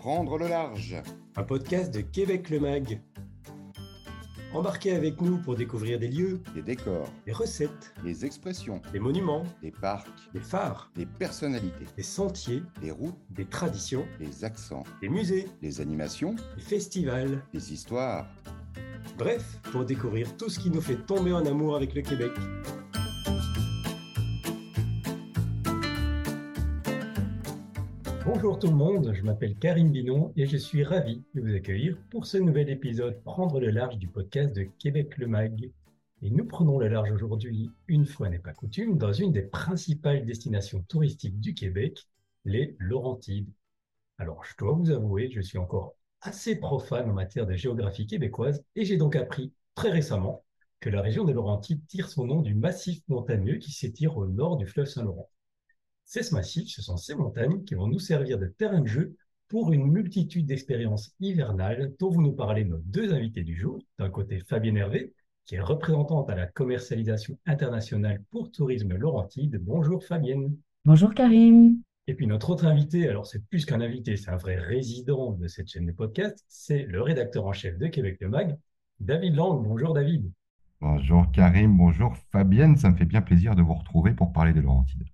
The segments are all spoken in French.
Prendre le large. Un podcast de Québec le Mag. Embarquez avec nous pour découvrir des lieux, des décors, des recettes, des expressions, des monuments, des parcs, des phares, des personnalités, des sentiers, des routes, des traditions, des accents, des musées, des animations, des festivals, des histoires. Bref, pour découvrir tout ce qui nous fait tomber en amour avec le Québec. Bonjour tout le monde, je m'appelle Karine Binon et je suis ravi de vous accueillir pour ce nouvel épisode Prendre le large du podcast de Québec le Mag. Et nous prenons le large aujourd'hui, une fois n'est pas coutume, dans une des principales destinations touristiques du Québec, les Laurentides. Alors, je dois vous avouer, je suis encore assez profane en matière de géographie québécoise et j'ai donc appris très récemment que la région des Laurentides tire son nom du massif montagneux qui s'étire au nord du fleuve Saint-Laurent. C'est ce massif, ce sont ces montagnes qui vont nous servir de terrain de jeu pour une multitude d'expériences hivernales dont vous nous parlez nos deux invités du jour. D'un côté, Fabienne Hervé, qui est représentante à la commercialisation internationale pour Tourisme Laurentide. Bonjour Fabienne. Bonjour Karim. Et puis notre autre invité, alors c'est plus qu'un invité, c'est un vrai résident de cette chaîne de podcast, c'est le rédacteur en chef de Québec le Mag, David Lang. Bonjour David. Bonjour Karim, bonjour Fabienne, ça me fait bien plaisir de vous retrouver pour parler des Laurentides.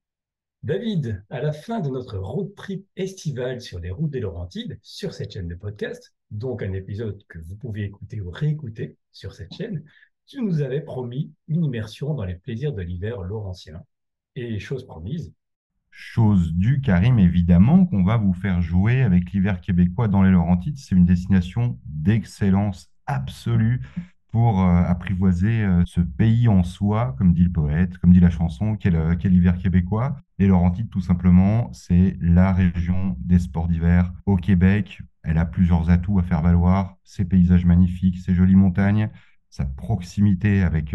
David, à la fin de notre road trip estivale sur les routes des Laurentides, sur cette chaîne de podcast, donc un épisode que vous pouvez écouter ou réécouter sur cette chaîne, tu nous avais promis une immersion dans les plaisirs de l'hiver laurentien. Et chose promise. Chose due, Karim, évidemment, qu'on va vous faire jouer avec l'hiver québécois dans les Laurentides. C'est une destination d'excellence absolue pour euh, apprivoiser euh, ce pays en soi, comme dit le poète, comme dit la chanson, quel, euh, hiver québécois. Les Laurentides, tout simplement, c'est la région des sports d'hiver au Québec. Elle a plusieurs atouts à faire valoir, ses paysages magnifiques, ses jolies montagnes, sa proximité avec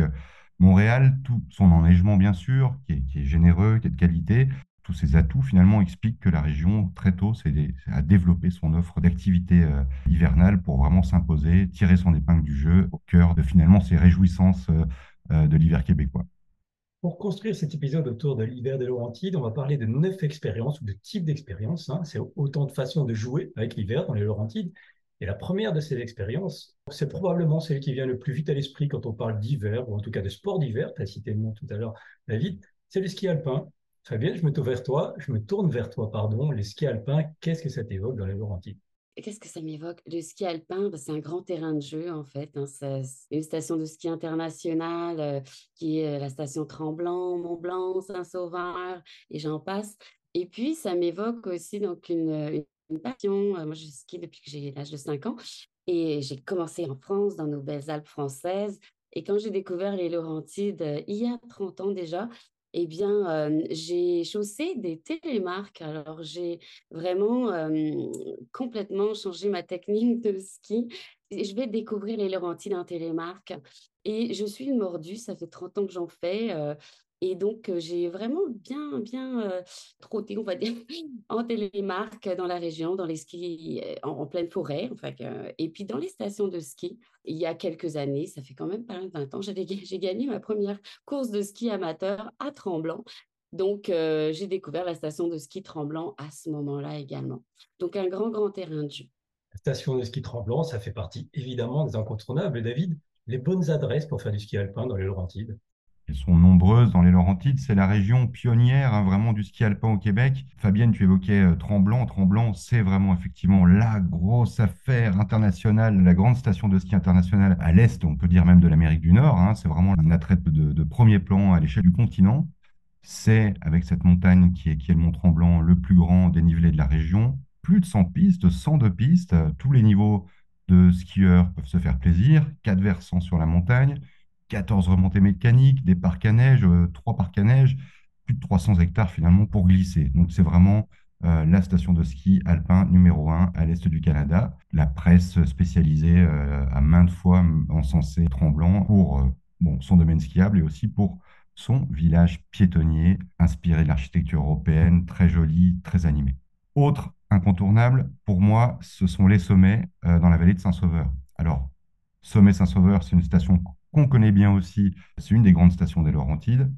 Montréal, tout son enneigement bien sûr, qui est, qui est généreux, qui est de qualité, ces atouts finalement expliquent que la région, très tôt, a développé son offre d'activités euh, hivernales pour vraiment s'imposer, tirer son épingle du jeu au cœur de finalement ces réjouissances euh, euh, de l'hiver québécois. Pour construire cet épisode autour de l'hiver des Laurentides, on va parler de neuf expériences ou de types d'expériences. Hein. C'est autant de façons de jouer avec l'hiver dans les Laurentides. Et la première de ces expériences, c'est probablement celle qui vient le plus vite à l'esprit quand on parle d'hiver, ou en tout cas de sport d'hiver. Tu as cité le nom tout à l'heure, David. C'est le ski alpin. Fabien, je me tourne vers toi, je me tourne vers toi, pardon. Les ski alpins, qu'est-ce que ça t'évoque dans les Laurentides Qu'est-ce que ça m'évoque? Le ski alpin, bah, c'est un grand terrain de jeu en fait. Hein. C'est une station de ski internationale euh, qui est euh, la station Tremblant, Mont-Blanc, Saint-Sauveur et j'en passe. Et puis, ça m'évoque aussi donc une, passion. Euh, moi, je skie depuis que j'ai l'âge de 5 ans et j'ai commencé en France, dans nos belles Alpes françaises. Et quand j'ai découvert les Laurentides, il y a 30 ans déjà, eh bien, j'ai chaussé des télémarques. Alors, j'ai vraiment complètement changé ma technique de ski. Je vais découvrir les Laurentides en télémarque. Et je suis mordue, ça fait 30 ans que j'en fais. Et donc, j'ai vraiment bien, bien trotté, on va dire, en télémarque dans la région, dans les skis en, pleine forêt. Enfin, et puis, dans les stations de ski, il y a quelques années, ça fait quand même pas 20 ans, j'ai gagné ma première course de ski amateur à Tremblant. Donc, j'ai découvert la station de ski Tremblant à ce moment-là également. Donc, un grand, grand terrain de jeu. La station de ski Tremblant, ça fait partie évidemment des incontournables. David, les bonnes adresses pour faire du ski alpin dans les Laurentides? Sont nombreuses dans les Laurentides. C'est la région pionnière hein, vraiment du ski alpin au Québec. Fabienne, tu évoquais euh, Tremblant. Tremblant, c'est vraiment effectivement la grosse affaire internationale, la grande station de ski internationale à l'est, on peut dire même de l'Amérique du Nord. Hein. C'est vraiment un attrait de, premier plan à l'échelle du continent. C'est, avec cette montagne qui est, qui est le Mont Tremblant, le plus grand dénivelé de la région. Plus de 100 pistes, 102 pistes. Tous les niveaux de skieurs peuvent se faire plaisir. Quatre versants sur la montagne 14 remontées mécaniques, des parcs à neige, euh, trois parcs à neige, plus de 300 hectares finalement pour glisser. Donc c'est vraiment euh, la station de ski alpin numéro 1 à l'est du Canada. La presse spécialisée euh, a maintes fois encensé Tremblant pour bon, son domaine skiable et aussi pour son village piétonnier inspiré de l'architecture européenne, très joli, très animé. Autre incontournable, pour moi, ce sont les sommets dans la vallée de Saint-Sauveur. Alors, Sommet Saint-Sauveur, c'est une station qu'on connaît bien aussi. C'est une des grandes stations des Laurentides.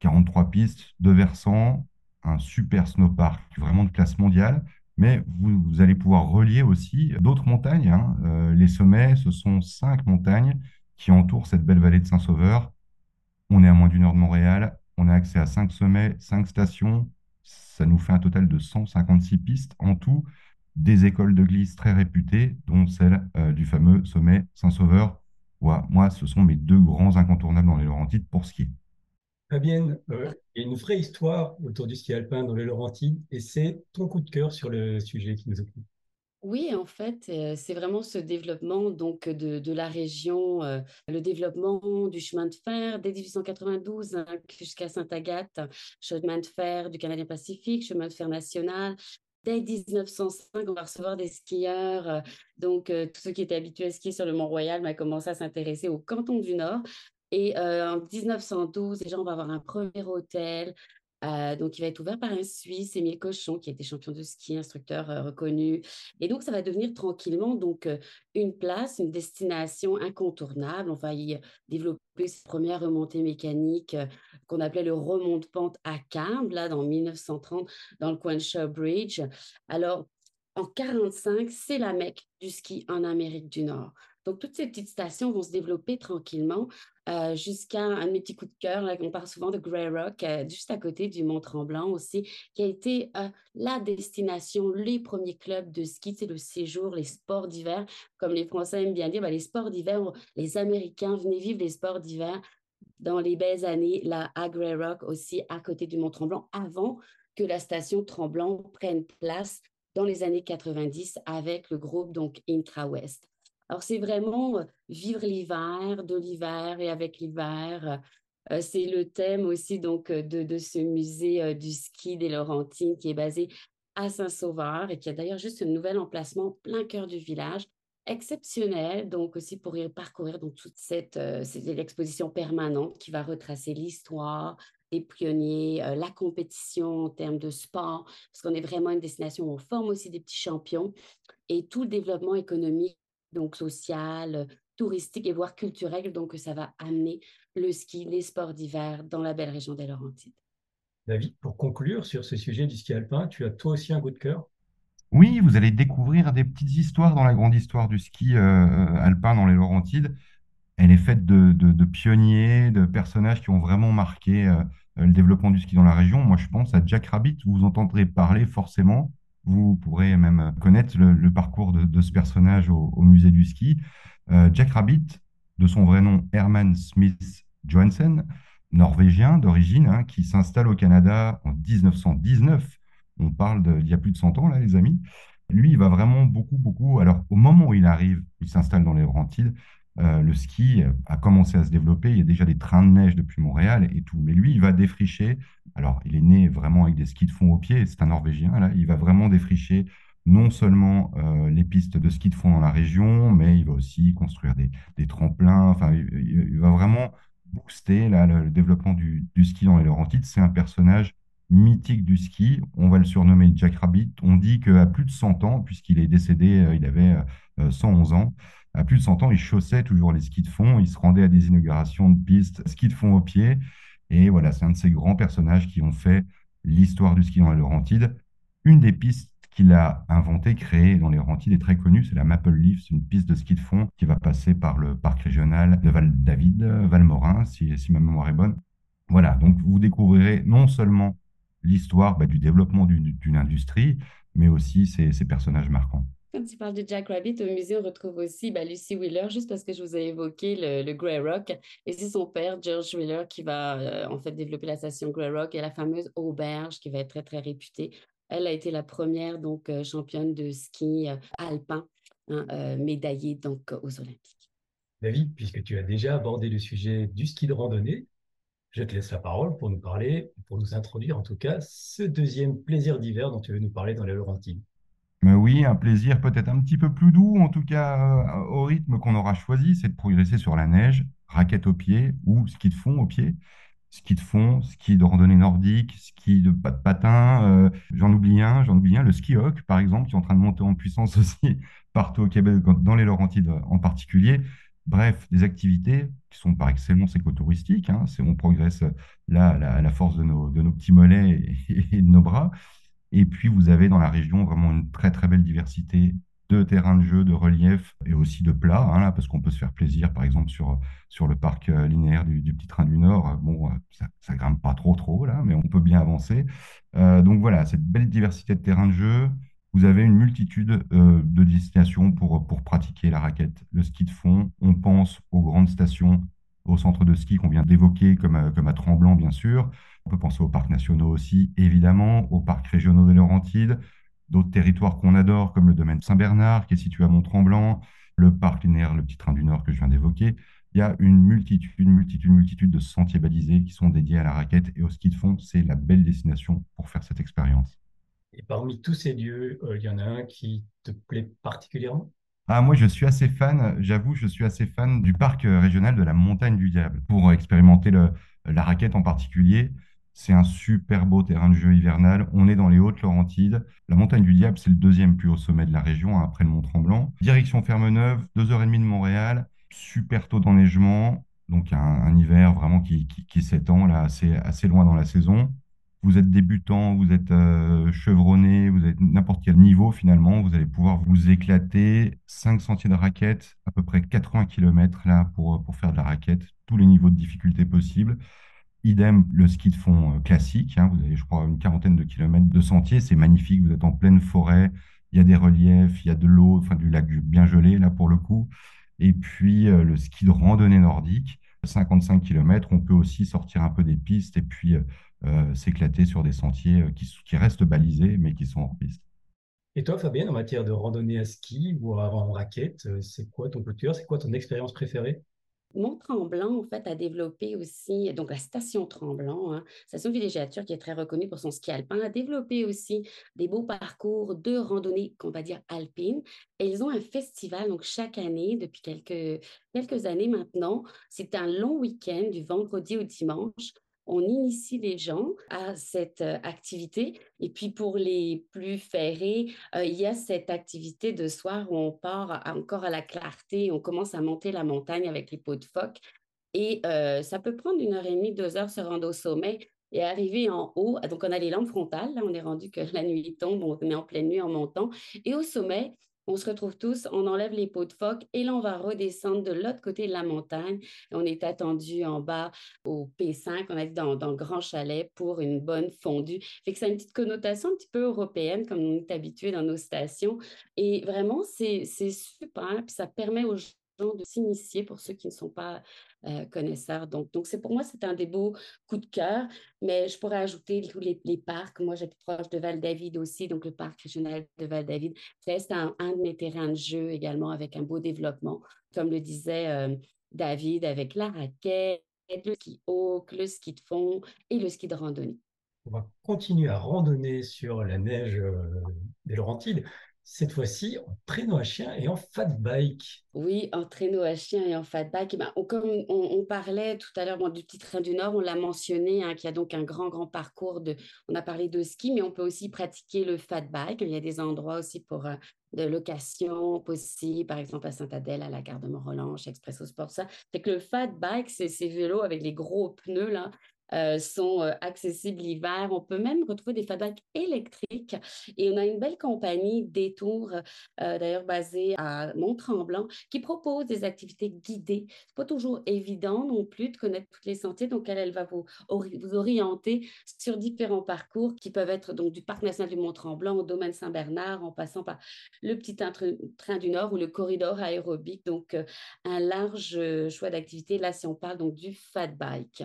43 pistes, deux versants, un super snowpark vraiment de classe mondiale. mais vous, allez pouvoir relier aussi d'autres montagnes. Hein. Euh, les sommets, ce sont cinq montagnes qui entourent cette belle vallée de Saint-Sauveur. On est à moins d'une heure de Montréal, on a accès à cinq sommets, cinq stations. Ça nous fait un total de 156 pistes en tout, des écoles de glisse très réputées, dont celle euh, du fameux sommet Saint-Sauveur. Moi, ce sont mes deux grands incontournables dans les Laurentides pour skier. Fabienne, euh, il y a une vraie histoire autour du ski alpin dans les Laurentides et c'est ton coup de cœur sur le sujet qui nous occupe. Oui, en fait, euh, c'est vraiment ce développement donc de, la région, euh, le développement du chemin de fer dès 1892 hein, jusqu'à Sainte-Agathe, chemin de fer du Canadien Pacifique, chemin de fer national. Dès 1905, on va recevoir des skieurs. donc, tous ceux qui étaient habitués à skier sur le Mont-Royal ont commencé à s'intéresser au canton du Nord. Et en 1912, déjà, on va avoir un premier hôtel. Donc, il va être ouvert par un Suisse, Émile Cochon, qui était champion de ski, instructeur reconnu. Et donc, ça va devenir tranquillement donc une place, une destination incontournable. On va y développer cette première remontée mécanique qu'on appelait le remont de pente à câble, là, dans 1930, dans le coin de Shawbridge. Alors, en 1945, c'est la mecque du ski en Amérique du Nord. Donc, toutes ces petites stations vont se développer tranquillement euh, jusqu'à un de mes petits coups de cœur. on parle souvent de Grey Rock, euh, juste à côté du Mont-Tremblant aussi, qui a été euh, la destination, les premiers clubs de ski, c'est le séjour, les sports d'hiver. Comme les Français aiment bien dire, ben, les sports d'hiver, les Américains venaient vivre les sports d'hiver dans les belles années, là, à Grey Rock aussi, à côté du Mont-Tremblant, avant que la station Tremblant prenne place dans les années 90 avec le groupe donc Intra-West. Alors, c'est vraiment euh, vivre l'hiver, de l'hiver et avec l'hiver. Euh, c'est le thème aussi donc euh, de, ce musée du ski des Laurentines qui est basé à Saint-Sauveur et qui a d'ailleurs juste un nouvel emplacement plein cœur du village exceptionnel, donc aussi pour y parcourir donc toute cette, exposition permanente qui va retracer l'histoire des pionniers, la compétition en termes de sport, parce qu'on est vraiment une destination où on forme aussi des petits champions et tout le développement économique donc social, touristique et voire culturel. Donc, ça va amener le ski, les sports d'hiver dans la belle région des Laurentides. David, pour conclure sur ce sujet du ski alpin, tu as toi aussi un goût de cœur? Oui, vous allez découvrir des petites histoires dans la grande histoire du ski euh, alpin dans les Laurentides. Elle est faite de, pionniers, de personnages qui ont vraiment marqué euh, le développement du ski dans la région. Moi, je pense à Jack Rabbit, vous entendrez parler forcément. Vous pourrez même connaître le, parcours de, ce personnage au, musée du ski. Euh, Jack Rabbit, de son vrai nom Herman Smith Johansen, norvégien d'origine, hein, qui s'installe au Canada en 1919. On parle d'il y a plus de 100 ans, là, les amis. Lui, il va vraiment beaucoup, beaucoup. Alors, au moment où il arrive, il s'installe dans les Laurentides, euh, le ski a commencé à se développer. Il y a déjà des trains de neige depuis Montréal et tout. Mais lui, il va défricher. Alors, il est né vraiment avec des skis de fond au pied. C'est un Norvégien. Là, il va vraiment défricher non seulement euh, les pistes de ski de fond dans la région, mais il va aussi construire des, tremplins. Enfin, il, va vraiment booster là, le, développement du, ski dans les Laurentides. C'est un personnage mythique du ski. On va le surnommer Jack Rabbit. On dit qu'à plus de 100 ans, puisqu'il est décédé, euh, il avait 111 ans, à plus de 100 ans, il chaussait toujours les skis de fond, il se rendait à des inaugurations de pistes, ski de fond au pied. Et voilà, c'est un de ces grands personnages qui ont fait l'histoire du ski dans les Laurentides. Une des pistes qu'il a inventée, créée dans les Laurentides est très connue, c'est la Maple Leaf, c'est une piste de ski de fond qui va passer par le parc régional de Val-David, Valmorin, si, si ma mémoire est bonne. Voilà, donc vous découvrirez non seulement l'histoire bah, du développement d'une industrie, mais aussi ces personnages marquants. Quand tu parles de Jack Rabbit, au musée, on retrouve aussi bah, Lucy Wheeler, juste parce que je vous ai évoqué le, Grey Rock. Et c'est son père, George Wheeler, qui va euh, en fait développer la station Grey Rock et la fameuse auberge qui va être très, très réputée. Elle a été la première donc euh, championne de ski euh, alpin, hein, médaillée donc aux Olympiques. David, puisque tu as déjà abordé le sujet du ski de randonnée, je te laisse la parole pour nous parler, pour nous introduire en tout cas, ce deuxième plaisir d'hiver dont tu veux nous parler dans les Laurentides. Mais oui, un plaisir peut-être un petit peu plus doux, en tout cas euh, au rythme qu'on aura choisi, c'est de progresser sur la neige, raquette au pied ou ski de fond au pied. Ski de fond, ski de randonnée nordique, ski de pas de patin, euh, j'en oublie un, j'en oublie un, le ski hawk par exemple, qui est en train de monter en puissance aussi partout au Québec, dans les Laurentides en particulier. Bref, des activités qui sont par excellence écotouristiques. Hein, on progresse là à la, force de nos petits mollets et de nos bras Et puis, vous avez dans la région vraiment une très, très belle diversité de terrains de jeu, de relief et aussi de plats, hein, parce qu'on peut se faire plaisir, par exemple, sur, sur le parc euh, linéaire du, Petit Train du Nord. Bon, euh, ça, ça grimpe pas trop, trop, là, mais on peut bien avancer. Euh, donc voilà, cette belle diversité de terrains de jeu. Vous avez une multitude de destinations pour, pour pratiquer la raquette, le ski de fond. On pense aux grandes stations, aux centres de ski qu'on vient d'évoquer, comme, comme à Tremblant, bien sûr. On peut penser aux parcs nationaux aussi, évidemment, aux parcs régionaux des Laurentides, d'autres territoires qu'on adore, comme le domaine Saint-Bernard, qui est situé à Mont-Tremblant, le parc linéaire, le Petit Train du Nord que je viens d'évoquer. Il y a une multitude, multitude, multitude de sentiers balisés qui sont dédiés à la raquette et au ski de fond. C'est la belle destination pour faire cette expérience. Et parmi tous ces lieux, euh, y en a un qui te plaît particulièrement? Ah, moi, je suis assez fan, j'avoue, je suis assez fan du parc euh, régional de la Montagne du Diable pour expérimenter la raquette en particulier. C'est un super beau terrain de jeu hivernal. On est dans les Hautes-Laurentides. La montagne du Diable, c'est le deuxième plus haut sommet de la région, hein, après le Mont-Tremblant. Direction Ferme-Neuve, 2h30 de Montréal. Super taux d'enneigement. Donc un, hiver vraiment qui, s'étend là assez, assez loin dans la saison. Vous êtes débutant, vous êtes euh, chevronné, vous êtes n'importe quel niveau finalement, vous allez pouvoir vous éclater. 5 sentiers de raquette, à peu près 80 km là pour, pour faire de la raquette, tous les niveaux de difficulté possibles. Idem, le ski de fond euh, classique. Hein. vous avez, je crois, une quarantaine de kilomètres de sentiers. C'est magnifique. Vous êtes en pleine forêt. Il y a des reliefs, il y a de l'eau, enfin du lac bien gelé, là, pour le coup. Et puis, euh, le ski de randonnée nordique, 55 km. On peut aussi sortir un peu des pistes et puis euh, s'éclater sur des sentiers qui, qui, restent balisés, mais qui sont hors piste. Et toi, Fabien, en matière de randonnée à ski ou en raquette, c'est quoi ton coup de cœur? C'est quoi ton expérience préférée? Mont-Tremblant, en fait, a développé aussi, donc la station Tremblant, hein, station de villégiature qui est très reconnue pour son ski alpin, a développé aussi des beaux parcours de randonnée, qu'on va dire alpine. Et ils ont un festival, donc chaque année, depuis quelques, quelques années maintenant. C'est un long week-end du vendredi au dimanche on initie les gens à cette euh, activité. Et puis pour les plus ferrés, euh, il y a cette activité de soir où on part encore à la clarté, on commence à monter la montagne avec les pots de phoque. Et euh, ça peut prendre une heure et demie, deux heures se rendre au sommet et arriver en haut. Donc on a les lampes frontales, on est rendu que la nuit tombe, on est en pleine nuit en montant. Et au sommet, on se retrouve tous, on enlève les pots de phoque et là, on va redescendre de l'autre côté de la montagne. on est attendu en bas au P5, on est dans, dans le grand chalet pour une bonne fondue. Fait que ça a une petite connotation un petit peu européenne, comme on est habitué dans nos stations. Et vraiment, c'est super, puis ça permet aux gens de s'initier pour ceux qui ne sont pas euh, connaisseurs. Donc, donc c'est pour moi, c'est un des beaux coups de cœur, mais je pourrais ajouter tous les, parcs. Moi, j'habite proche de Val-David aussi, donc le parc régional de Val-David. C'est un, de mes terrains de jeu également avec un beau développement, comme le disait euh, David, avec la raquette, le ski haut, le ski de fond et le ski de randonnée. On va continuer à randonner sur la neige euh, des Laurentides cette fois-ci en traîneau à chien et en fat bike. Oui, en traîneau à chien et en fat bike. Eh ben, comme on, parlait tout à l'heure du petit train du Nord, on l'a mentionné, hein, qui a donc un grand, grand parcours. De, on a parlé de ski, mais on peut aussi pratiquer le fat bike. Il y a des endroits aussi pour euh, de location possible, par exemple à Saint-Adèle, à la gare de Mont-Roland, chez Expresso Sport. Ça. Fait que le fat bike, c'est ces vélos avec les gros pneus là, euh, sont euh, accessibles l'hiver. On peut même retrouver des fadacs électriques et on a une belle compagnie Détour, euh, d'ailleurs basée à Mont-Tremblant, qui propose des activités guidées. C'est pas toujours évident non plus de connaître tous les sentiers, donc elle, elle va vous, vous orienter sur différents parcours qui peuvent être donc du Parc national du Mont-Tremblant au domaine Saint-Bernard, en passant par le petit train du Nord ou le corridor aérobique. Donc, un large choix d'activités. Là, si on parle donc du fat bike.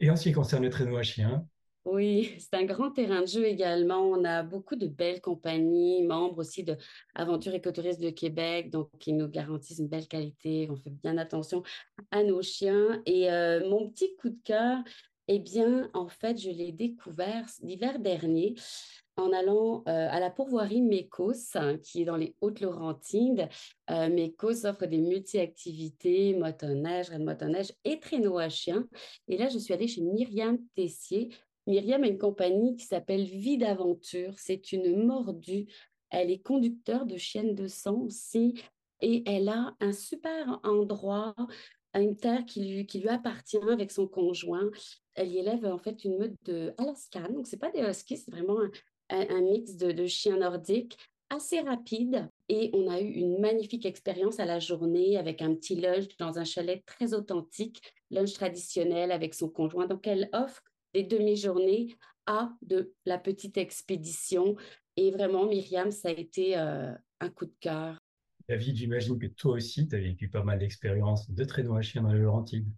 Et en ce qui concerne le traîneau à chien? Oui, c'est un grand terrain de jeu également. On a beaucoup de belles compagnies, membres aussi de Aventure Écotourisme de Québec, donc qui nous garantissent une belle qualité. On fait bien attention à nos chiens. Et euh, mon petit coup de cœur, eh bien, en fait, je l'ai découvert l'hiver dernier en allant euh, à la pourvoirie Mécos, hein, qui est dans les Hautes-Laurentides. Euh, Mécos offre des multi-activités, motoneige, de motoneige et traîneau à chien. Et là, je suis allée chez Myriam Tessier. Myriam a une compagnie qui s'appelle Vie d'aventure. C'est une mordue. Elle est conducteur de chienne de sang aussi. Et elle a un super endroit une terre qui lui, qui lui appartient avec son conjoint. Elle y élève en fait une meute de Alaskan. Donc, ce n'est pas des huskies, c'est vraiment un, mix de, de chiens nordiques assez rapide et on a eu une magnifique expérience à la journée avec un petit lunch dans un chalet très authentique, lunch traditionnel avec son conjoint. Donc, elle offre des demi-journées à de la petite expédition. Et vraiment, Myriam, ça a été euh, un coup de cœur. David, j'imagine que toi aussi, tu as vécu pas mal d'expériences de traîneau à chien dans les Laurentides.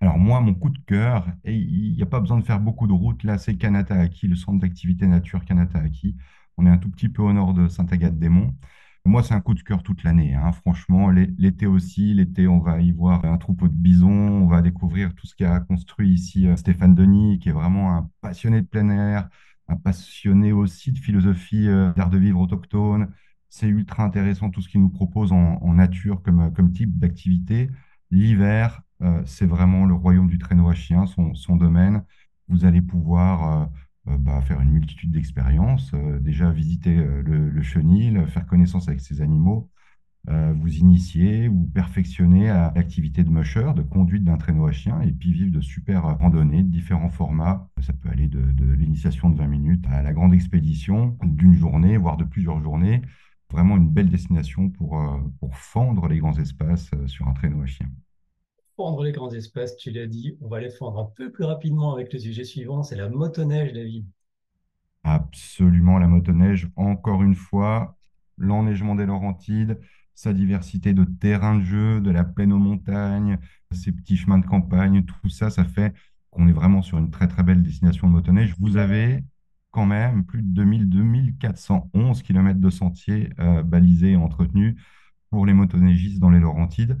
Alors moi, mon coup de cœur, et il n'y a pas besoin de faire beaucoup de routes, là c'est Kanataaki, le centre d'activité nature Kanataaki. On est un tout petit peu au nord de Saint-Agathe-des-Monts. Moi, c'est un coup de cœur toute l'année. Hein. Franchement, l'été aussi. L'été, on va y voir un troupeau de bisons. On va découvrir tout ce qu'a construit ici euh, Stéphane Denis, qui est vraiment un passionné de plein air, un passionné aussi de philosophie euh, d'art de vivre autochtone. C'est ultra intéressant tout ce qu'il nous propose en, nature comme, comme type d'activité. L'hiver, euh, c'est vraiment le royaume du traîneau à chien, son, domaine. Vous allez pouvoir euh, bah, faire une multitude d'expériences, euh, déjà visiter euh, le, chenil, faire connaissance avec ces animaux, vous initier ou perfectionner à l'activité de musher, de conduite d'un traîneau à chien, et puis vivre de super randonnées de différents formats. Ça peut aller de, de l'initiation de 20 minutes à la grande expédition d'une journée, voire de plusieurs journées. Vraiment une belle destination pour, pour fendre les grands espaces sur un traîneau à chien fendre les grands espaces, tu l'as dit. On va les fendre un peu plus rapidement avec le sujet suivant, c'est la motoneige, David. Absolument, la motoneige. Encore une fois, l'enneigement des Laurentides, sa diversité de terrains de jeu, de la plaine aux montagnes, ces petits chemins de campagne, tout ça, ça fait qu'on est vraiment sur une très très belle destination de motoneige. Vous avez quand même plus de 2000-2411 km de sentiers euh, balisés et entretenus pour les motoneigistes dans les Laurentides.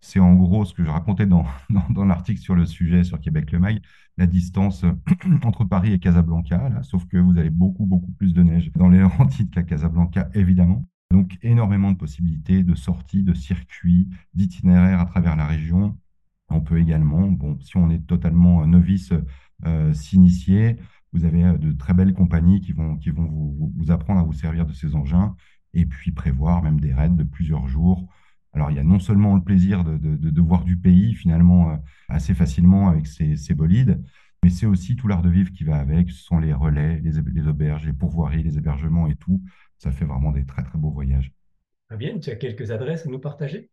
C'est en gros ce que je racontais dans, dans, l'article sur le sujet sur Québec Le Mag, la distance entre Paris et Casablanca, sauf que vous avez beaucoup, beaucoup plus de neige dans les Laurentides qu'à Casablanca, évidemment. Donc énormément de possibilités de sorties, de circuits, d'itinéraires à travers la région. On peut également, bon, si on est totalement novice, euh, s'initier. Vous avez euh, de très belles compagnies qui vont, qui vont vous, apprendre à vous servir de ces engins et puis prévoir même des raids de plusieurs jours alors, il y a non seulement le plaisir de, voir du pays, finalement, euh, assez facilement avec ces, bolides, mais c'est aussi tout l'art de vivre qui va avec. Ce sont les relais, les, auberges, les pourvoiries, les hébergements et tout. Ça fait vraiment des très, très beaux voyages. Bien, tu as quelques adresses à nous partager?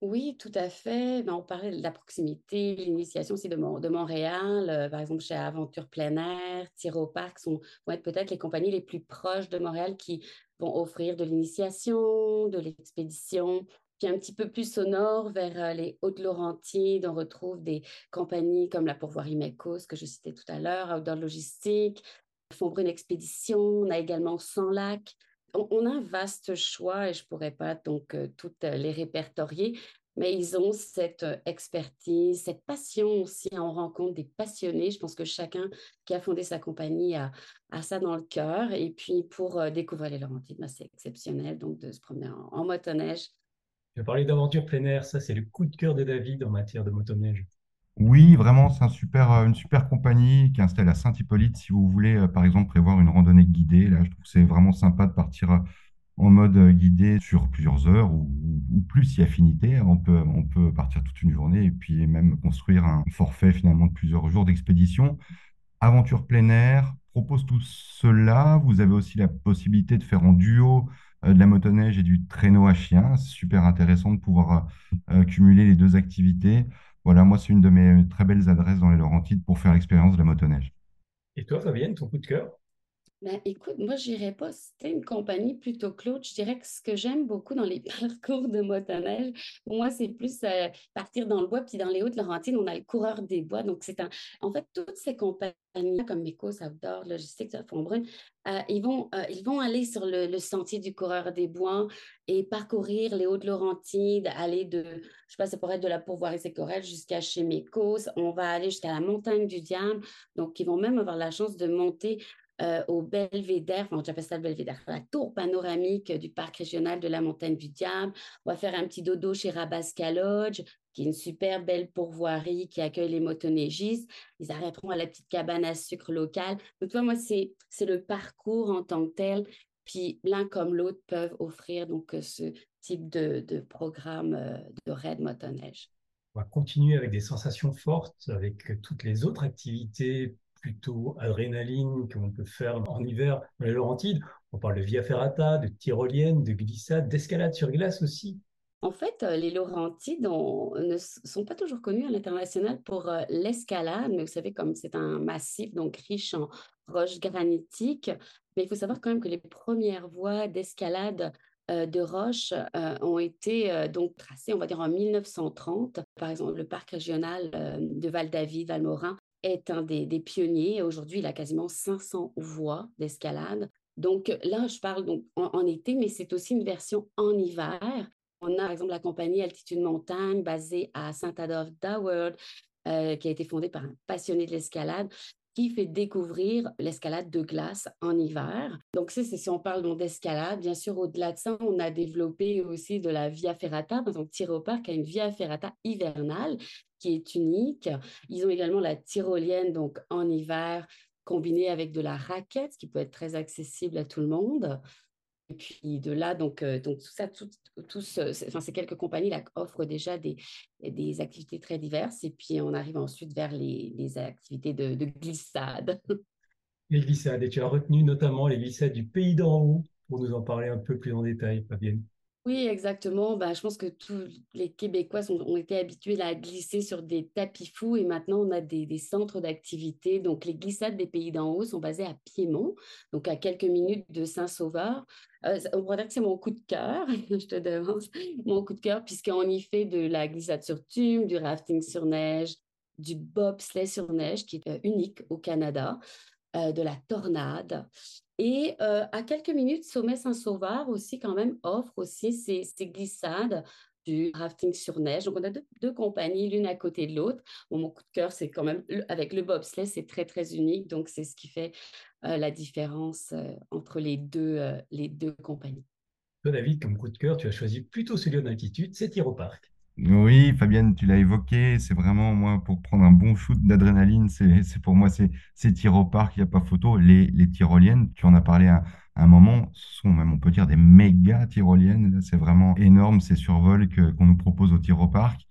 Oui, tout à fait. Ben, on parlait de la proximité, l'initiation aussi de, de Montréal. Euh, par exemple, chez Aventure Plein Air, Tiro Parc sont, vont être peut-être les compagnies les plus proches de Montréal qui vont offrir de l'initiation, de l'expédition, puis un petit peu plus au nord, vers euh, les Hautes-Laurentides, on retrouve des compagnies comme la Pourvoirie Mecos, que je citais tout à l'heure, Outdoor Logistique, Fondbrune Expédition, on a également Sans Lac. On, a un vaste choix et je ne pourrais pas donc euh, toutes euh, les répertorier, mais ils ont cette expertise, cette passion aussi. On rencontre des passionnés. Je pense que chacun qui a fondé sa compagnie a, ça dans le cœur. Et puis pour découvrir les Laurentides, ben, c'est exceptionnel donc de se promener en, motoneige je vais d'aventure plein air. Ça, c'est le coup de cœur de David en matière de motoneige. Oui, vraiment, c'est un super, euh, une super compagnie qui est installée à Saint-Hippolyte. Si vous voulez, euh, par exemple, prévoir une randonnée guidée, là, je trouve que c'est vraiment sympa de partir euh, en mode guidé sur plusieurs heures ou, plus si affinité. On peut, on peut partir toute une journée et puis même construire un forfait finalement de plusieurs jours d'expédition. Aventure plein air propose tout cela. Vous avez aussi la possibilité de faire en duo de la motoneige et du traîneau à chien. C'est super intéressant de pouvoir cumuler les deux activités. Voilà, moi, c'est une de mes très belles adresses dans les Laurentides pour faire l'expérience de la motoneige. Et toi, Fabienne, ton coup de cœur? Ben, écoute, moi, je dirais pas, c'était une compagnie plutôt que. Je dirais que ce que j'aime beaucoup dans les parcours de motoneige, pour moi, c'est plus euh, partir dans le bois. Puis dans les Hautes-Laurentides, on a le coureur des bois. Donc, c'est un... en fait, toutes ces compagnies comme Mecos, Outdoor, Logistique, Fondbrun, euh, ils, vont, euh, ils vont aller sur le, sentier du coureur des bois et parcourir les Hautes-Laurentides, aller de, je sais pas, ça pourrait être de la pourvoirie sécorelle jusqu'à chez Mecos. On va aller jusqu'à la montagne du Diable. Donc, ils vont même avoir la chance de monter euh, au belvédère, enfin, j'appelle ça le belvédère, la tour panoramique du parc régional de la Montagne du Diable. On va faire un petit dodo chez Rabasca Lodge, qui est une super belle pourvoirie qui accueille les motoneigistes. Ils arrêteront à la petite cabane à sucre locale. Donc, toi, moi, c'est le parcours en tant que tel. Puis l'un comme l'autre peuvent offrir donc ce type de, de programme euh, de raid motoneige. On va continuer avec des sensations fortes, avec toutes les autres activités plutôt adrénaline qu'on peut faire en hiver dans les Laurentides. On parle de via ferrata, de tyrolienne, de glissade, d'escalade sur glace aussi. En fait, euh, les Laurentides ne sont pas toujours connus à l'international pour euh, l'escalade, mais vous savez, comme c'est un massif donc riche en roches granitiques, mais il faut savoir quand même que les premières voies d'escalade euh, de roches ont été donc tracées, on va dire, en 1930. Par exemple, le parc régional de Val-David, Valmorin, est un des, pionniers. Aujourd'hui, il a quasiment 500 voies d'escalade. Donc là, je parle en été, mais c'est aussi une version en hiver. On a par exemple la compagnie Altitude Montagne basée à Saint-Adolphe d'Howard, euh, qui a été fondée par un passionné de l'escalade qui fait découvrir l'escalade de glace en hiver. Donc, c'est si on parle d'escalade. Bien sûr, au-delà de ça, on a développé aussi de la Via Ferrata. Par exemple, Tyropark a une Via Ferrata hivernale qui est unique. Ils ont également la tyrolienne, donc en hiver, combinée avec de la raquette, qui peut être très accessible à tout le monde. Et puis de là, donc, euh, donc tout ça, tout, enfin, ces quelques compagnies là offrent déjà des, des activités très diverses. Et puis on arrive ensuite vers les, les activités de, de, glissade. Les glissades, et tu as retenu notamment les glissades du pays d'en haut pour nous en parler un peu plus en détail, Fabienne. Oui, exactement. Ben, je pense que tous les Québécois ont été habitués à glisser sur des tapis fous et maintenant on a des, des centres d'activité. Donc les glissades des pays d'en haut sont basées à Piémont, donc à quelques minutes de Saint-Sauveur. Euh, on pourrait dire que c'est mon coup de cœur, je te demande, mon coup de cœur, puisqu'on y fait de la glissade sur tume, du rafting sur neige, du bobsleigh sur neige, qui est euh, unique au Canada, euh, de la tornade. Et à quelques minutes, Sommet Saint-Sauveur aussi, quand même, offre aussi ces, glissades du rafting sur neige. Donc, on a deux, compagnies, l'une à côté de l'autre. mon coup de cœur, c'est quand même avec le bobsleigh, c'est très, très unique. Donc, c'est ce qui fait euh, la différence euh, entre les deux, euh, les deux compagnies. Toi, David, comme coup de cœur, tu as choisi plutôt celui en altitude, c'est Park. Oui, Fabienne, tu l'as évoqué, c'est vraiment, moi, pour prendre un bon shoot d'adrénaline, c'est pour moi, c'est Park, il n'y a pas photo. Les, les tyroliennes, tu en as parlé à, un moment, ce sont même, on peut dire, des méga tyroliennes. C'est vraiment énorme, ces survols qu'on nous propose au Tyropark.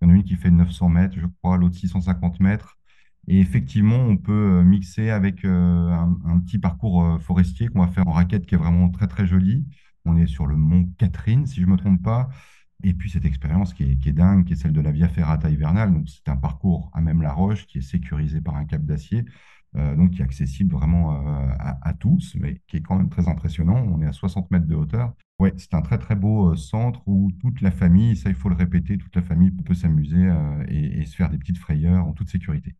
Il y en a une qui fait 900 mètres, je crois, l'autre 650 mètres. Et effectivement, on peut euh, mixer avec euh, un, petit parcours euh, forestier qu'on va faire en raquette qui est vraiment très très joli. On est sur le mont Catherine, si je ne me trompe pas. Et puis cette expérience qui est, dingue, qui est celle de la Via Ferrata hivernale. Donc c'est un parcours à même la roche qui est sécurisé par un cap d'acier, donc qui est accessible vraiment à, tous, mais qui est quand même très impressionnant. On est à 60 mètres de hauteur. C'est un très très beau centre où toute la famille, ça il faut le répéter, toute la famille peut s'amuser et se faire des petites frayeurs en toute sécurité.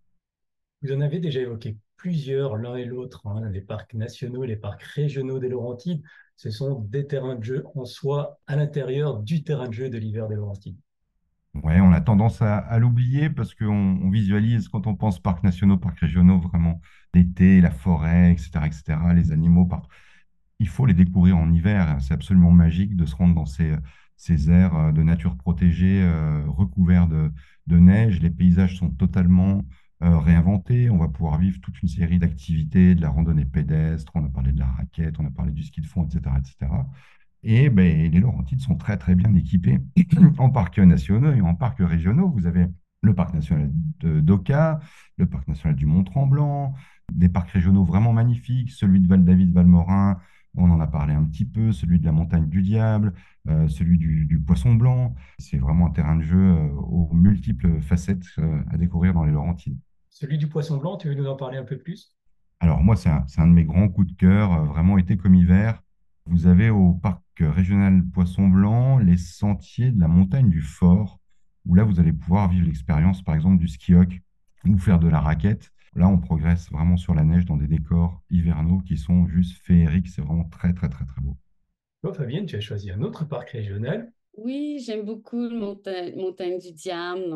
Vous en avez déjà évoqué plusieurs, l'un et l'autre, hein, les parcs nationaux et les parcs régionaux des Laurentides. Ce sont des terrains de jeu en soi à l'intérieur du terrain de jeu de l'hiver des Laurentides. On a tendance à, l'oublier parce qu'on visualise quand on pense parcs nationaux, parcs régionaux, vraiment l'été, la forêt, etc., etc., les animaux partout. Il faut les découvrir en hiver. C'est absolument magique de se rendre dans ces, ces aires de nature protégée euh, recouverts de, neige. Les paysages sont totalement euh, réinventer. On va pouvoir vivre toute une série d'activités, de la randonnée pédestre, on a parlé de la raquette, on a parlé du ski de fond, etc. etc. Et ben, les Laurentides sont très très bien équipés en parcs nationaux et en parcs régionaux. Vous avez le parc national d'Oka, le parc national du Mont-Tremblant, des parcs régionaux vraiment magnifiques, celui de Val-David-Valmorin, on en a parlé un petit peu, celui de la montagne du Diable, euh, celui du, Poisson Blanc. C'est vraiment un terrain de jeu euh, aux multiples facettes à découvrir dans les Laurentides. Celui du poisson blanc, tu veux nous en parler un peu plus? Alors moi, c'est un, de mes grands coups de cœur, euh, vraiment été comme hiver. Vous avez au parc régional Poisson Blanc les sentiers de la montagne du Fort, où là, vous allez pouvoir vivre l'expérience, par exemple, du ski ou faire de la raquette. Là, on progresse vraiment sur la neige dans des décors hivernaux qui sont juste féeriques. C'est vraiment très, très, très, très beau. Toi, Fabienne, tu as choisi un autre parc régional oui, j'aime beaucoup le montagne, du Diable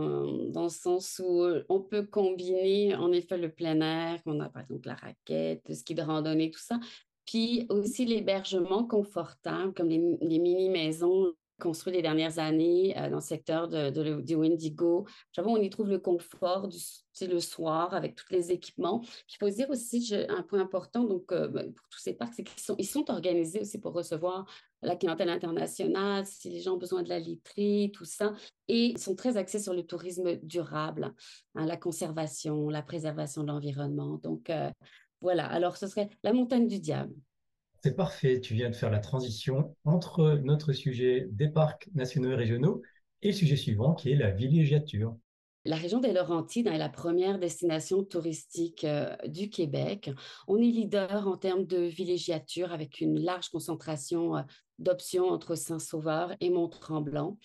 dans, le sens où euh, on peut combiner en effet le plein air, on a par exemple la raquette, le ski de randonnée, tout ça, puis aussi l'hébergement confortable comme les, mini-maisons construit les dernières années dans le secteur de, du Windigo. J'avoue, on y trouve le confort du, le soir avec tous les équipements. il faut dire aussi un point important donc, ben, pour tous ces parcs, c'est qu'ils sont, ils sont organisés aussi pour recevoir la clientèle internationale, si les gens ont besoin de la literie, tout ça. Et ils sont très axés sur le tourisme durable, hein, la conservation, la préservation de l'environnement. Donc, voilà, alors ce serait la montagne du diable. C'est parfait, tu viens de faire la transition entre notre sujet des parcs nationaux et régionaux et le sujet suivant qui est la villégiature. La région des Laurentides est la première destination touristique euh, du Québec. On est leader en termes de villégiature avec une large concentration euh, d'options entre Saint-Sauveur et Mont-Tremblant.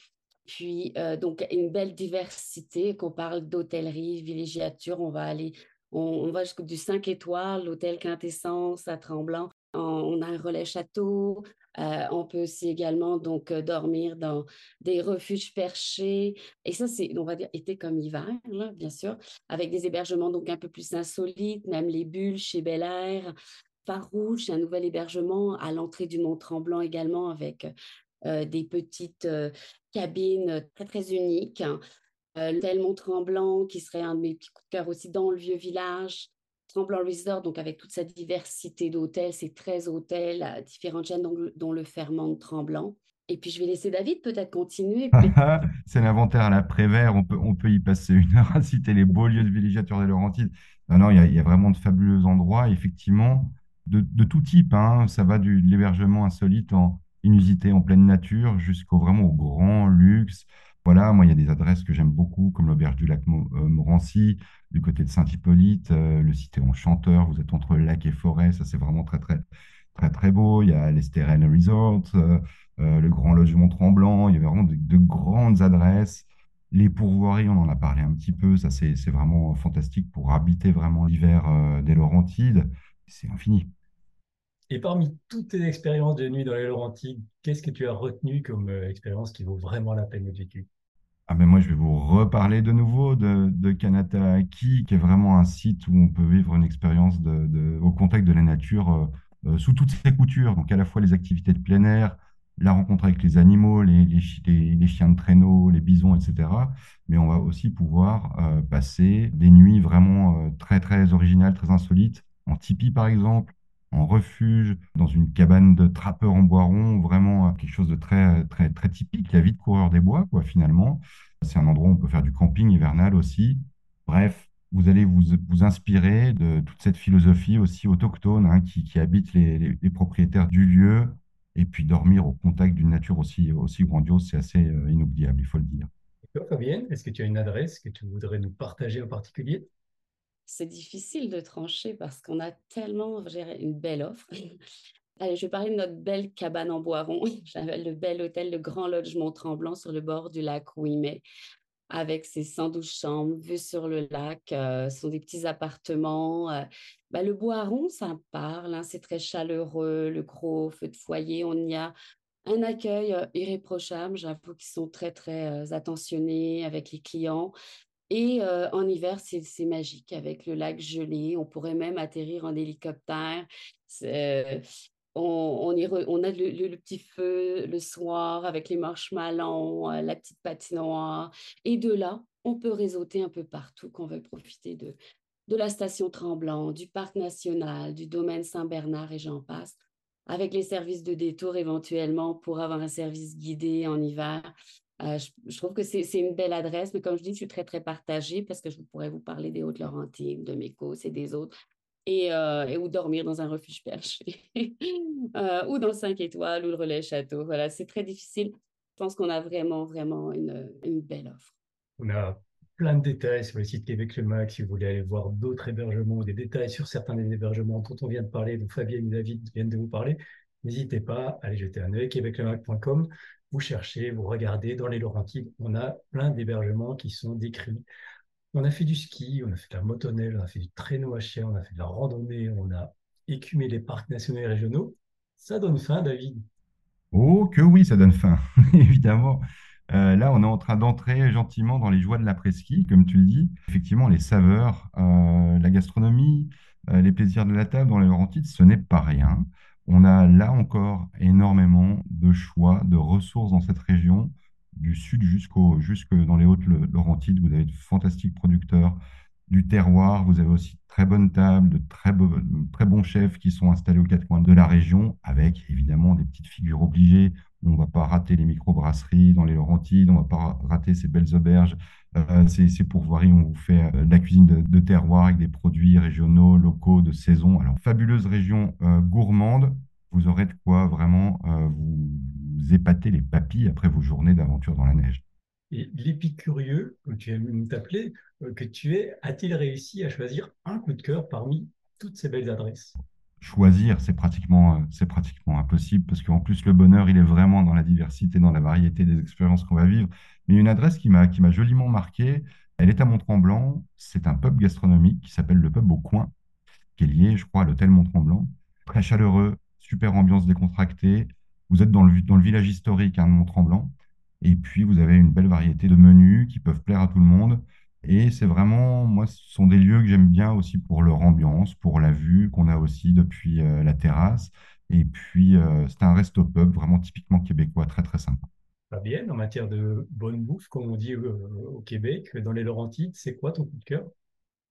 Puis, euh, donc, une belle diversité, qu'on parle d'hôtellerie, villégiature, on va aller, on, va jusqu'au du 5 étoiles, l'hôtel Quintessence à Tremblant, on a un relais château. Euh, on peut aussi également donc euh, dormir dans des refuges perchés. Et ça, c'est, on va dire, été comme hiver, bien sûr, avec des hébergements donc un peu plus insolites, même les bulles chez Bel Air. Farouche, un nouvel hébergement à l'entrée du Mont Tremblant également avec euh, des petites cabines très, très uniques. L'hôtel Mont Tremblant qui serait un de mes petits coups de cœur aussi dans le vieux village. Tremblant Resort, donc avec toute sa diversité d'hôtels, ces 13 hôtels, euh, différentes chaînes, dont, le Ferment de Tremblant. Et puis, je vais laisser David peut-être continuer. C'est l'inventaire à la Prévert. On peut, on peut y passer une heure à citer les beaux lieux de villégiature des Laurentides. Non, non, il y, a, vraiment de fabuleux endroits, effectivement, de, de tout type. Hein. Ça va de l'hébergement insolite, en, inusité, en pleine nature, jusqu'au vraiment au grand luxe. Voilà, moi, il y a des adresses que j'aime beaucoup, comme l'auberge du lac euh, Morancy, du côté de Saint-Hippolyte, euh, le est enchanteur, vous êtes entre lac et forêt, ça c'est vraiment très, très, très, très beau. Il y a l'Estérel Resort, euh, le Grand Logement Tremblant, il y avait vraiment de, grandes adresses. Les pourvoiries, on en a parlé un petit peu, ça c'est vraiment fantastique pour habiter vraiment l'hiver des Laurentides, c'est infini. Et parmi toutes tes expériences de nuit dans les Laurentides, qu'est-ce que tu as retenu comme expérience qui vaut vraiment la peine d'être vécue ah ben moi, je vais vous reparler de nouveau de, de Kanata-Aki, qui est vraiment un site où on peut vivre une expérience au contact de la nature euh, euh, sous toutes ses coutures. Donc, à la fois les activités de plein air, la rencontre avec les animaux, les, chiens de traîneau, les bisons, etc. Mais on va aussi pouvoir euh, passer des nuits vraiment très, très originales, très insolites, en tipi par exemple, en refuge, dans une cabane de trappeur en bois rond, vraiment quelque chose de très, très, très typique, la vie de coureur des bois, finalement. C'est un endroit où on peut faire du camping hivernal aussi. Bref, vous allez vous, vous inspirer de toute cette philosophie aussi autochtone hein, qui, qui, habite les, propriétaires du lieu. Et puis dormir au contact d'une nature aussi, aussi grandiose, c'est assez euh, inoubliable, il faut le dire. Fabienne, est-ce que tu as une adresse que tu voudrais nous partager en particulier? C'est difficile de trancher parce qu'on a tellement une belle offre. Allez, je vais parler de notre belle cabane en rond. J'avais le bel hôtel, le Grand Logement Tremblant sur le bord du lac Ouimet, avec ses 112 chambres, vue sur le lac. Euh, ce sont des petits appartements. Euh. Bah, le bois rond, ça parle. Hein, c'est très chaleureux, le gros feu de foyer. On y a un accueil euh, irréprochable. J'avoue qu'ils sont très, très attentionnés avec les clients. Et en hiver, c'est magique avec le lac gelé. On pourrait même atterrir en hélicoptère. On, a le, petit feu le soir avec les marshmallows, la petite patinoire. Et de là, on peut réseauter un peu partout qu'on veut profiter de, de la station Tremblant, du parc national, du domaine Saint-Bernard et j'en passe, avec les services de détour éventuellement pour avoir un service guidé en hiver. Euh, je, trouve que c'est une belle adresse, mais comme je dis, je suis très, très partagée parce que je pourrais vous parler des Hautes-Laurentides, de Mécos et des autres. Et, euh, et, ou dormir dans un refuge perché, euh, ou dans le 5 étoiles, ou le relais château. Voilà, c'est très difficile. Je pense qu'on a vraiment, vraiment une, belle offre. On a plein de détails sur le site Québec Le Mac si vous voulez aller voir d'autres hébergements des détails sur certains des hébergements dont on vient de parler, dont Fabien et David viennent de vous parler. N'hésitez pas à aller jeter un œil, québeclemac.com vous cherchez, vous regardez, dans les Laurentides, on a plein d'hébergements qui sont décrits. On a fait du ski, on a fait de la motoneige, on a fait du traîneau à chien, on a fait de la randonnée, on a écumé les parcs nationaux et régionaux. Ça donne faim, David? Oh, que oui, ça donne faim, évidemment. Euh, là, on est en train d'entrer gentiment dans les joies de l'après-ski, comme tu le dis. Effectivement, les saveurs, euh, la gastronomie, euh, les plaisirs de la table dans les Laurentides, ce n'est pas rien On a là encore énormément de choix, de ressources dans cette région, du sud jusqu'au, jusque dans les Hautes-Laurentides. Vous avez de fantastiques producteurs, du terroir. Vous avez aussi de très bonnes tables, de très, très bons chefs qui sont installés aux quatre coins de la région, avec évidemment des petites figures obligées. On ne va pas rater les microbrasseries dans les Laurentides, on ne va pas rater ces belles auberges. Euh, c'est pour voir, on vous fait euh, de la cuisine de, terroir avec des produits régionaux, locaux, de saison. Alors, fabuleuse région euh, gourmande, vous aurez de quoi vraiment vous, vous épater les papilles après vos journées d'aventure dans la neige. Et l'épicurieux, comme tu aimes t'appeler, que tu es, a-t-il réussi à choisir un coup de cœur parmi toutes ces belles adresses? Choisir, c'est pratiquement, euh, c'est pratiquement impossible parce qu'en plus, le bonheur, il est vraiment dans la diversité, dans la variété des expériences qu'on va vivre. Mais une adresse qui m'a, qui m'a joliment marqué, elle est à Mont-Tremblant. C'est un pub gastronomique qui s'appelle le Pub au Coin, qui est lié, je crois, à l'hôtel Mont-Tremblant. Très chaleureux, super ambiance décontractée. Vous êtes dans le, dans le village historique hein, de Mont-Tremblant. Et puis, vous avez une belle variété de menus qui peuvent plaire à tout le monde. Et c'est vraiment, moi, ce sont des lieux que j'aime bien aussi pour leur ambiance, pour la vue qu'on a aussi depuis euh, la terrasse. Et puis, euh, c'est un resto-pub vraiment typiquement québécois, très, très sympa. Fabienne, en matière de bonne bouffe, comme on dit euh, au Québec, dans les Laurentides, c'est quoi ton coup de cœur?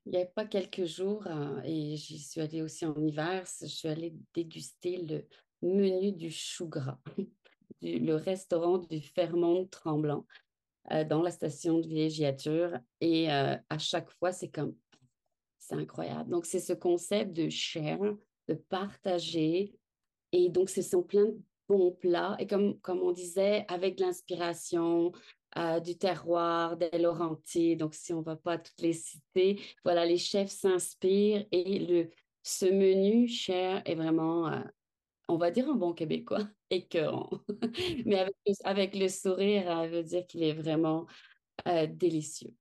Il n'y a pas quelques jours, et j'y suis allée aussi en hiver, je suis allée déguster le menu du chou gras, le restaurant du Fermont Tremblant. Euh, dans la station de villégiature. Et euh, à chaque fois, c'est comme, c'est incroyable. Donc, c'est ce concept de share, de partager. Et donc, ce sont plein de bons plats. Et comme, comme on disait, avec l'inspiration, euh, du terroir, des Laurentides. Donc, si on ne va pas toutes les citer, voilà, les chefs s'inspirent et le, ce menu cher est vraiment on va dire un bon québécois, écœurant. Mais avec, le sourire, elle veut dire qu'il est vraiment euh, délicieux.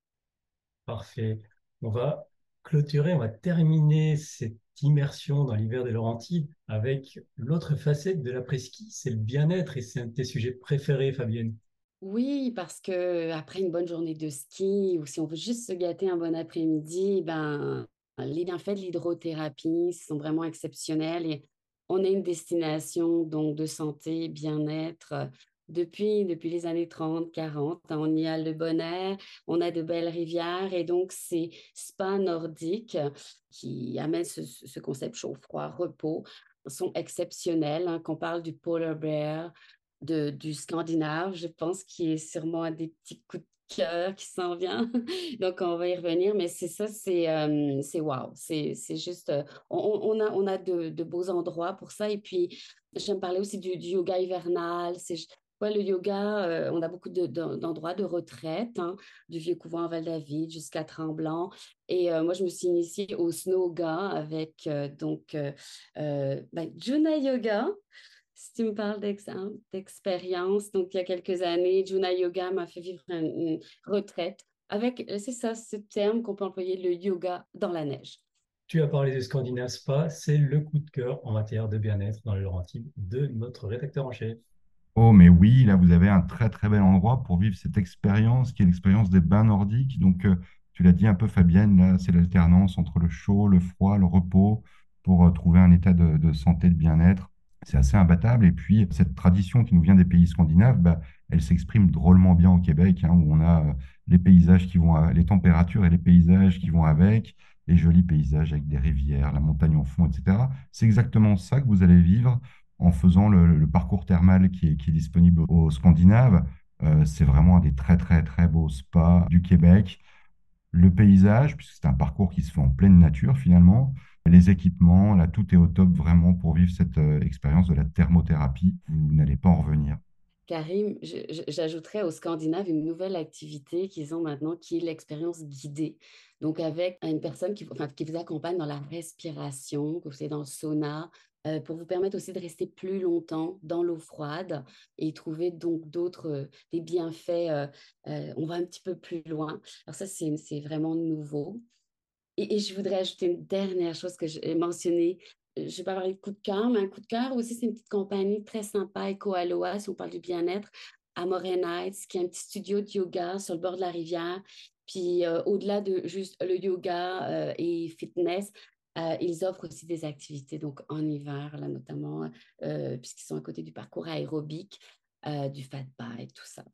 Parfait. On va clôturer, on va terminer cette immersion dans l'hiver des Laurentides avec l'autre facette de la presqu'île, c'est le bien-être et c'est un de tes sujets préférés, Fabienne. Oui, parce que après une bonne journée de ski ou si on veut juste se gâter un bon après-midi, ben les bienfaits de l'hydrothérapie sont vraiment exceptionnels et on est une destination donc de santé, bien-être. Depuis, depuis les années 30, 40, on y a le bon air, on a de belles rivières et donc ces spas nordiques qui amènent ce, concept chaud-froid, repos sont exceptionnels. Hein, qu'on parle du polar bear, de, du scandinave, je pense, qui est sûrement un des petits coups de cœur qui s'en vient. Donc, on va y revenir, mais c'est ça, c'est euh, c'est wow. C'est juste, euh, on, a, on a de, de, beaux endroits pour ça. Et puis, j'aime parler aussi du, yoga hivernal. C'est ouais, le yoga, euh, on a beaucoup d'endroits de, retraite, hein, du vieux couvent à Val-David jusqu'à Tremblant. Et moi, je me suis initiée au snow-yoga avec donc ben, Juna Yoga si tu me parles d'expérience, donc il y a quelques années, Juna Yoga m'a fait vivre une, retraite avec, c'est ça, ce terme qu'on peut employer, le yoga dans la neige. Tu as parlé de Scandinave Spa, c'est le coup de cœur en matière de bien-être dans le Laurentide de notre rédacteur en chef. Oh, mais oui, là, vous avez un très, très bel endroit pour vivre cette expérience qui est l'expérience des bains nordiques. Donc, euh, tu l'as dit un peu, Fabienne, là, c'est l'alternance entre le chaud, le froid, le repos pour euh, trouver un état de, de santé, de bien-être c'est assez imbattable. Et puis, cette tradition qui nous vient des pays scandinaves, bah, elle s'exprime drôlement bien au Québec, hein, où on a euh, les paysages qui vont, les températures et les paysages qui vont avec, les jolis paysages avec des rivières, la montagne en fond, etc. C'est exactement ça que vous allez vivre en faisant le, parcours thermal qui est, disponible aux Scandinaves. Euh, c'est vraiment un des très, très, très beaux spas du Québec. Le paysage, puisque c'est un parcours qui se fait en pleine nature finalement, les équipements, là, tout est au top vraiment pour vivre cette euh, expérience de la thermothérapie. Vous n'allez pas en revenir. Karim, j'ajouterais aux Scandinaves une nouvelle activité qu'ils ont maintenant qui est l'expérience guidée. Donc, avec une personne qui, vous accompagne dans la respiration, que vous êtes dans le sauna, euh, pour vous permettre aussi de rester plus longtemps dans l'eau froide et trouver donc d'autres, euh, bienfaits. on va un petit peu plus loin. Alors, ça, c'est vraiment nouveau. Et, je voudrais ajouter une dernière chose que j'ai mentionnée. Euh, je vais pas parler de coup de cœur, mais un coup de cœur aussi, c'est une petite compagnie très sympa, Eco Aloha, si on parle du bien-être, à Morin Heights, qui est un petit studio de yoga sur le bord de la rivière. Puis euh, au-delà de juste le yoga euh, et fitness, ils offrent aussi des activités donc en hiver, là, notamment, puisqu'ils sont à côté du parcours aérobique, du fat et tout ça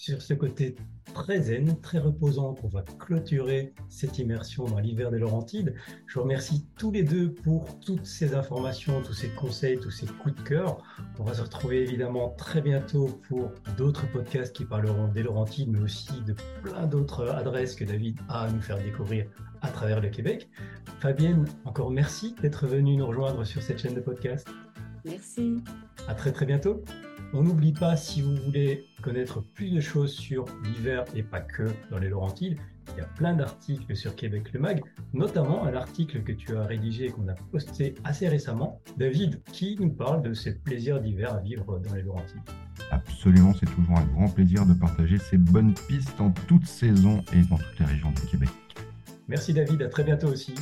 sur ce côté très zen, très reposant qu'on va clôturer cette immersion dans l'hiver des Laurentides. Je vous remercie tous les deux pour toutes ces informations, tous ces conseils, tous ces coups de cœur. On va se retrouver évidemment très bientôt pour d'autres podcasts qui parleront des Laurentides, mais aussi de plein d'autres adresses que David a à nous faire découvrir à travers le Québec. Fabienne, encore merci d'être venue nous rejoindre sur cette chaîne de podcast. Merci. À très très bientôt. On n'oublie pas, si vous voulez connaître plus de choses sur l'hiver et pas que dans les Laurentides, il y a plein d'articles sur Québec le Mag, notamment un article que tu as rédigé et qu'on a posté assez récemment, David, qui nous parle de ces plaisirs d'hiver à vivre dans les Laurentides. Absolument, c'est toujours un grand plaisir de partager ces bonnes pistes en toute saison et dans toutes les régions du Québec. Merci David, à très bientôt aussi.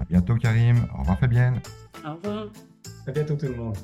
À bientôt Karim, au revoir Fabienne. Au revoir. À bientôt tout le monde.